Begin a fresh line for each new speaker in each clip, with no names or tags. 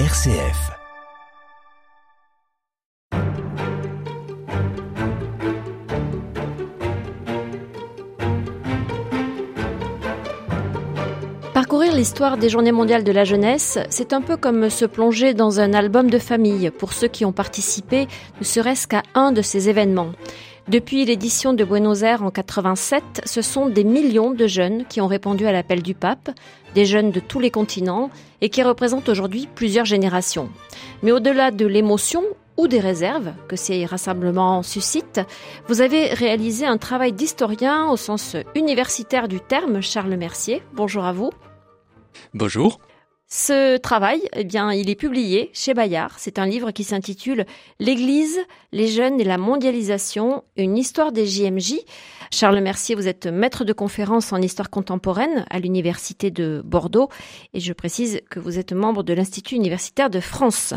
RCF.
Parcourir l'histoire des Journées mondiales de la jeunesse, c'est un peu comme se plonger dans un album de famille pour ceux qui ont participé, ne serait-ce qu'à un de ces événements. Depuis l'édition de Buenos Aires en 87, ce sont des millions de jeunes qui ont répondu à l'appel du pape, des jeunes de tous les continents et qui représentent aujourd'hui plusieurs générations. Mais au-delà de l'émotion ou des réserves que ces rassemblements suscitent, vous avez réalisé un travail d'historien au sens universitaire du terme, Charles Mercier. Bonjour à vous.
Bonjour.
Ce travail, eh bien, il est publié chez Bayard. C'est un livre qui s'intitule L'Église, les jeunes et la mondialisation, une histoire des JMJ. Charles Mercier, vous êtes maître de conférence en histoire contemporaine à l'Université de Bordeaux et je précise que vous êtes membre de l'Institut universitaire de France.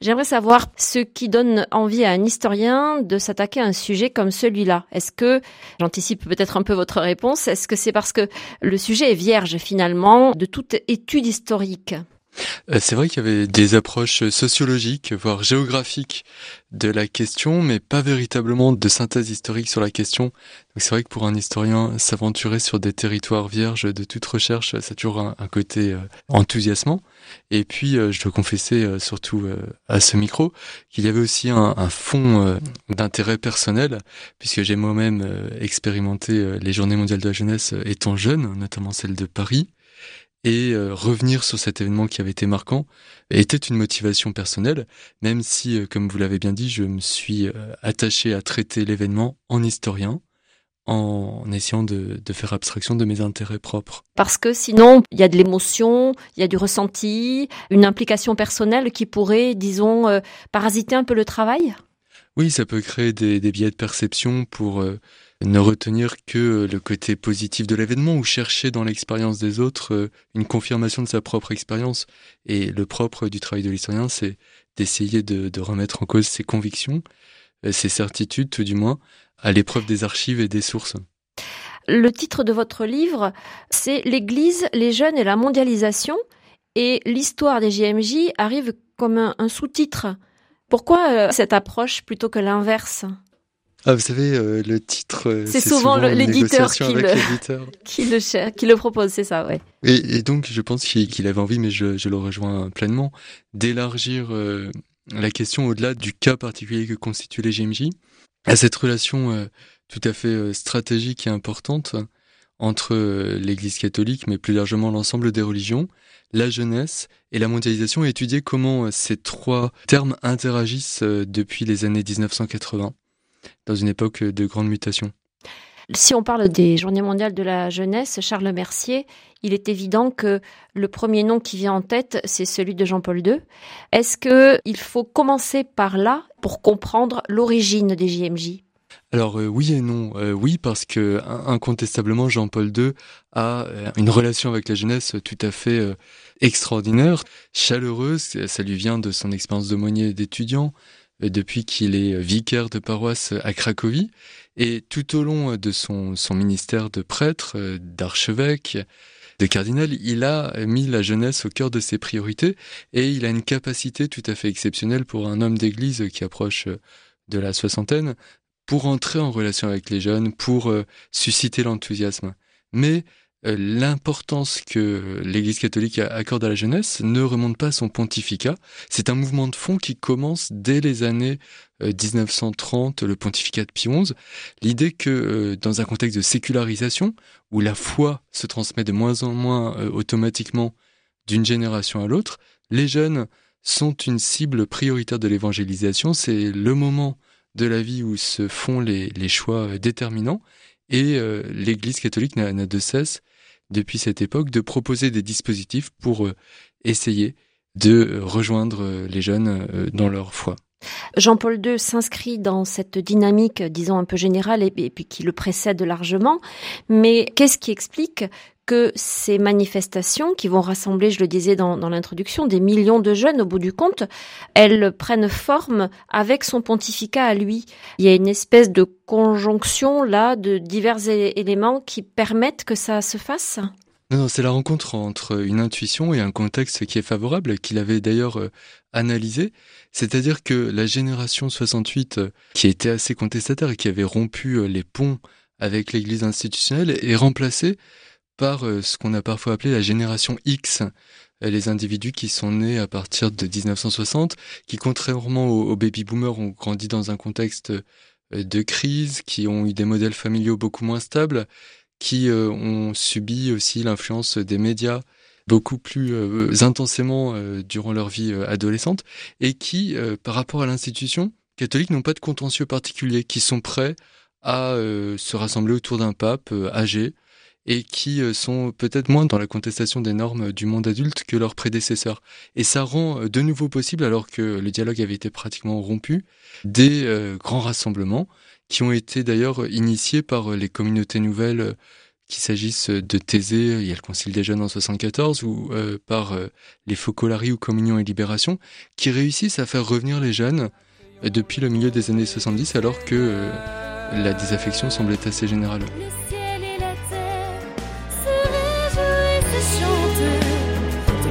J'aimerais savoir ce qui donne envie à un historien de s'attaquer à un sujet comme celui-là. Est-ce que, j'anticipe peut-être un peu votre réponse, est-ce que c'est parce que le sujet est vierge finalement de toute étude historique?
C'est vrai qu'il y avait des approches sociologiques, voire géographiques de la question, mais pas véritablement de synthèse historique sur la question. Donc c'est vrai que pour un historien, s'aventurer sur des territoires vierges de toute recherche, ça toujours un, côté euh, enthousiasmant. Et puis, euh, je dois confesser, surtout à ce micro, qu'il y avait aussi un, un fond d'intérêt personnel, puisque j'ai moi-même expérimenté les Journées mondiales de la jeunesse étant jeune, notamment celle de Paris et euh, revenir sur cet événement qui avait été marquant était une motivation personnelle, même si, euh, comme vous l'avez bien dit, je me suis euh, attaché à traiter l'événement en historien, en essayant de, de, faire abstraction de mes intérêts propres.
Parce que sinon, il y a de l'émotion, il y a du ressenti, une implication personnelle qui pourrait, disons, parasiter un peu le travail?
Oui, ça peut créer des, des biais de perception pour ne retenir que le côté positif de l'événement ou chercher dans l'expérience des autres euh, une confirmation de sa propre expérience. Et le propre du travail de l'historien, c'est d'essayer de, remettre en cause ses convictions, euh, ses certitudes tout du moins, à l'épreuve des archives et des sources.
Le titre de votre livre, c'est L'Église, les jeunes et la mondialisation. Et l'histoire des JMJ arrive comme un sous-titre. Pourquoi euh, cette approche plutôt que l'inverse?
Ah, vous savez, euh, le titre.
Euh, c'est souvent, l'éditeur qui, qui, le qui le propose, c'est ça, ouais.
Et, donc, je pense qu'il avait envie, mais je, je, le rejoins pleinement, d'élargir euh, la question au-delà du cas particulier que constituent les GMJ, à cette relation tout à fait stratégique et importante entre l'Église catholique, mais plus largement l'ensemble des religions, la jeunesse et la mondialisation, et étudier comment ces trois termes interagissent depuis les années 1980 dans une époque de grande mutation.
Si on parle des Journées mondiales de la jeunesse, Charles Mercier, il est évident que le premier nom qui vient en tête, c'est celui de Jean-Paul II. Est-ce qu'il faut commencer par là pour comprendre l'origine des JMJ
alors euh, oui et non. Euh, oui parce que incontestablement Jean-Paul II a euh, une relation avec la jeunesse tout à fait extraordinaire, chaleureuse. Ça lui vient de son expérience d'aumônier d'étudiant, depuis qu'il est vicaire de paroisse à Cracovie. Et tout au long de son, ministère de prêtre, d'archevêque, de cardinal, il a mis la jeunesse au cœur de ses priorités et il a une capacité tout à fait exceptionnelle pour un homme d'église qui approche de la soixantaine pour entrer en relation avec les jeunes, pour euh, susciter l'enthousiasme. Mais euh, l'importance que l'Église catholique accorde à la jeunesse ne remonte pas à son pontificat. C'est un mouvement de fond qui commence dès les années 1930, euh, le pontificat de Pie XI. L'idée que euh, dans un contexte de sécularisation, où la foi se transmet de moins en moins automatiquement d'une génération à l'autre, les jeunes sont une cible prioritaire de l'évangélisation. C'est le moment de la vie où se font les choix déterminants. Et l'Église catholique n'a de cesse depuis cette époque de proposer des dispositifs pour euh, essayer de rejoindre euh, les jeunes euh, dans leur foi.
Jean-Paul II s'inscrit dans cette dynamique, disons un peu générale, et, puis qui le précède largement. Mais qu'est-ce qui explique que ces manifestations, qui vont rassembler, je le disais dans, l'introduction, des millions de jeunes au bout du compte, elles prennent forme avec son pontificat à lui. Il y a une espèce de conjonction là de divers éléments qui permettent que ça se fasse
Non, non c'est la rencontre entre une intuition et un contexte qui est favorable, qu'il avait d'ailleurs euh, analysé. C'est-à-dire que la génération 68, euh, qui était assez contestataire et qui avait rompu euh, les ponts avec l'Église institutionnelle, est remplacée par ce qu'on a parfois appelé la génération X, les individus qui sont nés à partir de 1960, qui contrairement aux, baby boomers ont grandi dans un contexte de crise, qui ont eu des modèles familiaux beaucoup moins stables, qui euh, ont subi aussi l'influence des médias beaucoup plus euh, intensément euh, durant leur vie adolescente et qui, par rapport à l'institution catholique, n'ont pas de contentieux particulier, qui sont prêts à se rassembler autour d'un pape âgé et qui sont peut-être moins dans la contestation des normes du monde adulte que leurs prédécesseurs. Et ça rend de nouveau possible, alors que le dialogue avait été pratiquement rompu, des grands rassemblements qui ont été d'ailleurs initiés par euh, les communautés nouvelles, euh, qu'il s'agisse de Thésée, il y a le Concile des Jeunes en 74, ou euh, par les Focolari ou Communion et Libération, qui réussissent à faire revenir les jeunes depuis le milieu des années 70, alors que la désaffection semblait assez générale.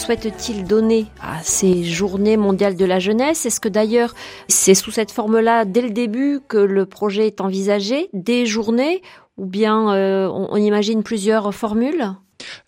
souhaite-t-il donner à ces journées mondiales de la jeunesse? Est-ce que d'ailleurs c'est sous cette forme-là dès le début que le projet est envisagé, des journées, ou bien euh, on, imagine plusieurs formules?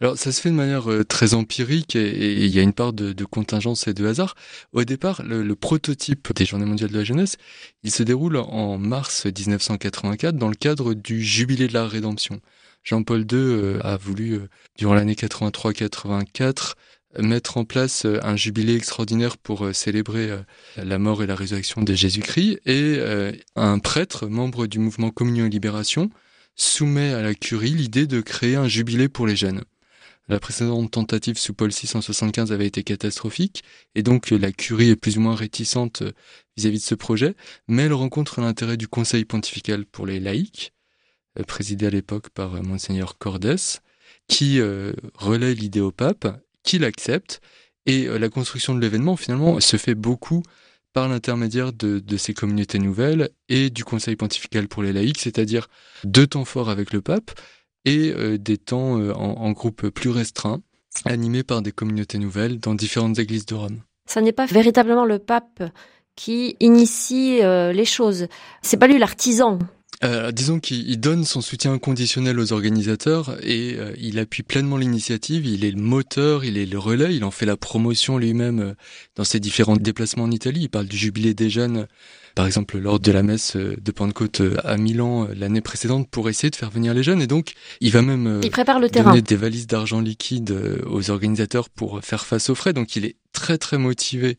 Alors ça se fait de manière euh, très empirique et, il y a une part de, contingence et de hasard. Au départ, le, prototype des Journées mondiales de la jeunesse, il se déroule en mars 1984 dans le cadre du Jubilé de la Rédemption. Jean-Paul II euh, a voulu, durant l'année 83-84, mettre en place euh, un jubilé extraordinaire pour célébrer la mort et la résurrection de Jésus-Christ et un prêtre, membre du mouvement Communion et Libération, soumet à la curie l'idée de créer un jubilé pour les jeunes. La précédente tentative sous Paul VI en 75 avait été catastrophique et donc la curie est plus ou moins réticente vis-à-vis -vis de ce projet, mais elle rencontre l'intérêt du Conseil pontifical pour les laïcs euh, présidé à l'époque par euh, monseigneur Cordes, qui euh, relaie l'idée au pape, qui l'accepte, et la construction de l'événement finalement se fait beaucoup par l'intermédiaire de, ces communautés nouvelles et du Conseil pontifical pour les laïcs, c'est-à-dire deux temps forts avec le pape et des temps en, groupe plus restreint, animés par des communautés nouvelles dans différentes églises de Rome.
Ça n'est pas véritablement le pape qui initie les choses. C'est pas lui l'artisan
euh, disons qu'il donne son soutien inconditionnel aux organisateurs et euh, il appuie pleinement l'initiative, il est le moteur, il est le relais, il en fait la promotion lui-même euh, dans ses différents déplacements en Italie. Il parle du jubilé des jeunes, par exemple lors de la messe de Pentecôte à Milan l'année précédente pour essayer de faire venir les jeunes et donc il va même
il prépare le
donner des valises d'argent liquide aux organisateurs pour faire face aux frais. Donc il est très très motivé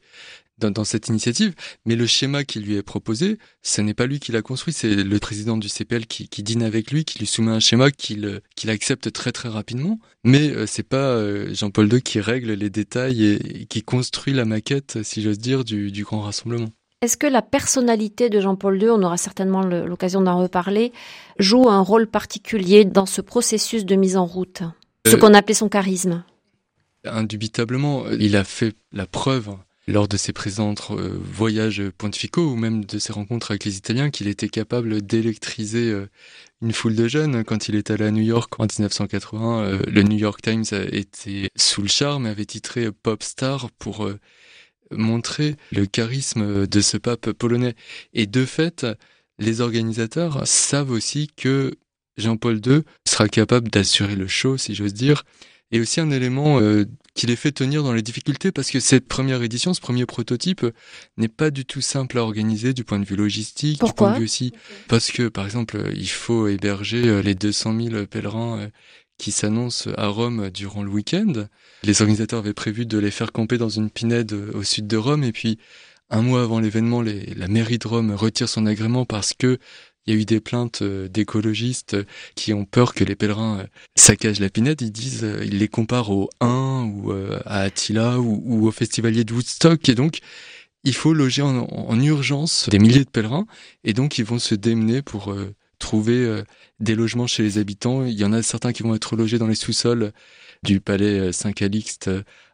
dans, cette initiative, mais le schéma qui lui est proposé, ce n'est pas lui qui l'a construit, c'est le président du CPL qui, dîne avec lui, qui lui soumet un schéma qu'il accepte très très rapidement, mais euh, c'est pas euh, Jean-Paul II qui règle les détails et, qui construit la maquette, si j'ose dire, du, grand rassemblement.
Est-ce que la personnalité de Jean-Paul II, on aura certainement l'occasion d'en reparler, joue un rôle particulier dans ce processus de mise en route? Ce euh, qu'on appelait son charisme?
Indubitablement, il a fait la preuve lors de ses présents euh, voyages pontificaux ou même de ses rencontres avec les Italiens qu'il était capable d'électriser euh, une foule de jeunes. Quand il est allé à New York en 1980, euh, le New York Times était sous le charme et avait titré Pop Star pour montrer le charisme de ce pape polonais. Et de fait, les organisateurs savent aussi que Jean-Paul II sera capable d'assurer le show, si j'ose dire, et aussi un élément euh, qui les fait tenir dans les difficultés parce que cette première édition, ce premier prototype n'est pas du tout simple à organiser du point de vue logistique,
du
point de vue aussi parce que par exemple il faut héberger euh, les 200 000 pèlerins euh, qui s'annoncent à Rome durant le week-end. Les organisateurs avaient prévu de les faire camper dans une pinède au sud de Rome et puis un mois avant l'événement, la mairie de Rome retire son agrément parce que Il y a eu des plaintes d'écologistes qui ont peur que les pèlerins saccagent la pinède. Ils disent, ils les comparent au 1 ou à Attila ou, au festivalier de Woodstock. Et donc, il faut loger en, urgence des milliers de pèlerins. Et donc, ils vont se démener pour trouver des logements chez les habitants. Il y en a certains qui vont être logés dans les sous-sols du palais Saint-Calixte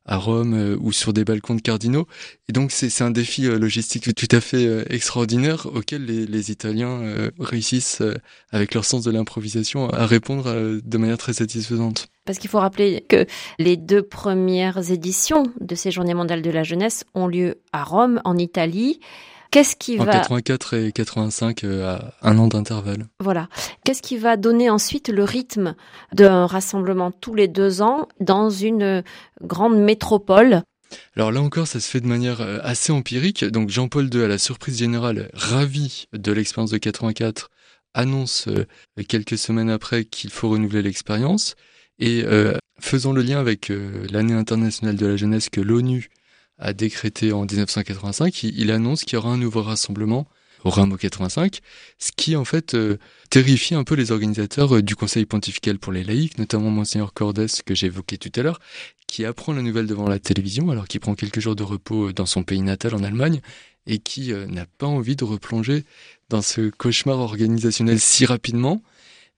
à Rome euh, ou sur des balcons de cardinaux. Et donc c'est un défi euh, logistique tout à fait euh, extraordinaire auquel les, les Italiens réussissent avec leur sens de l'improvisation à répondre de manière très satisfaisante.
Parce qu'il faut rappeler que les deux premières éditions de ces Journées mondiales de la jeunesse ont lieu à Rome, en Italie.
Qu'est-ce qui en va 84 et 85 à un an d'intervalle.
Voilà. Qu'est-ce qui va donner ensuite le rythme d'un rassemblement tous les deux ans dans une grande métropole?
Alors là encore, ça se fait de manière euh, assez empirique. Donc Jean-Paul II, à la surprise générale, ravi de l'expérience de 84, annonce euh, quelques semaines après qu'il faut renouveler l'expérience. Et euh, faisant le lien avec l'année internationale de la jeunesse que l'ONU a décrété en 1985, il, annonce qu'il y aura un nouveau rassemblement au Rameau 85, ce qui en fait euh, terrifie un peu les organisateurs euh, du Conseil pontifical pour les laïcs, notamment Monseigneur Cordes que évoqué tout à l'heure, qui apprend la nouvelle devant la télévision alors qu'il prend quelques jours de repos euh, dans son pays natal en Allemagne et qui n'a pas envie de replonger dans ce cauchemar organisationnel si rapidement,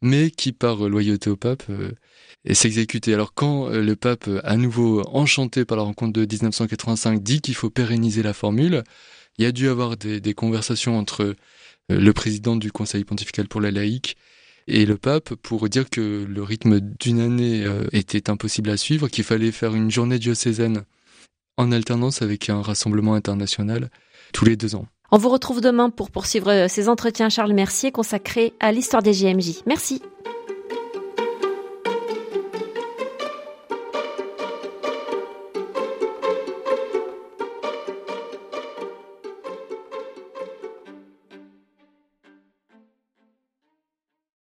mais qui par loyauté au pape et s'exécuter. Alors quand euh, le pape, euh, à nouveau enchanté par la rencontre de 1985, dit qu'il faut pérenniser la formule, il y a dû avoir des, conversations entre euh, le président du Conseil pontifical pour la laïque et le pape pour dire que le rythme d'une année était impossible à suivre, qu'il fallait faire une journée diocésaine en alternance avec un rassemblement international tous les deux ans.
On vous retrouve demain pour poursuivre ces entretiens Charles Mercier consacrés à l'histoire des JMJ. Merci.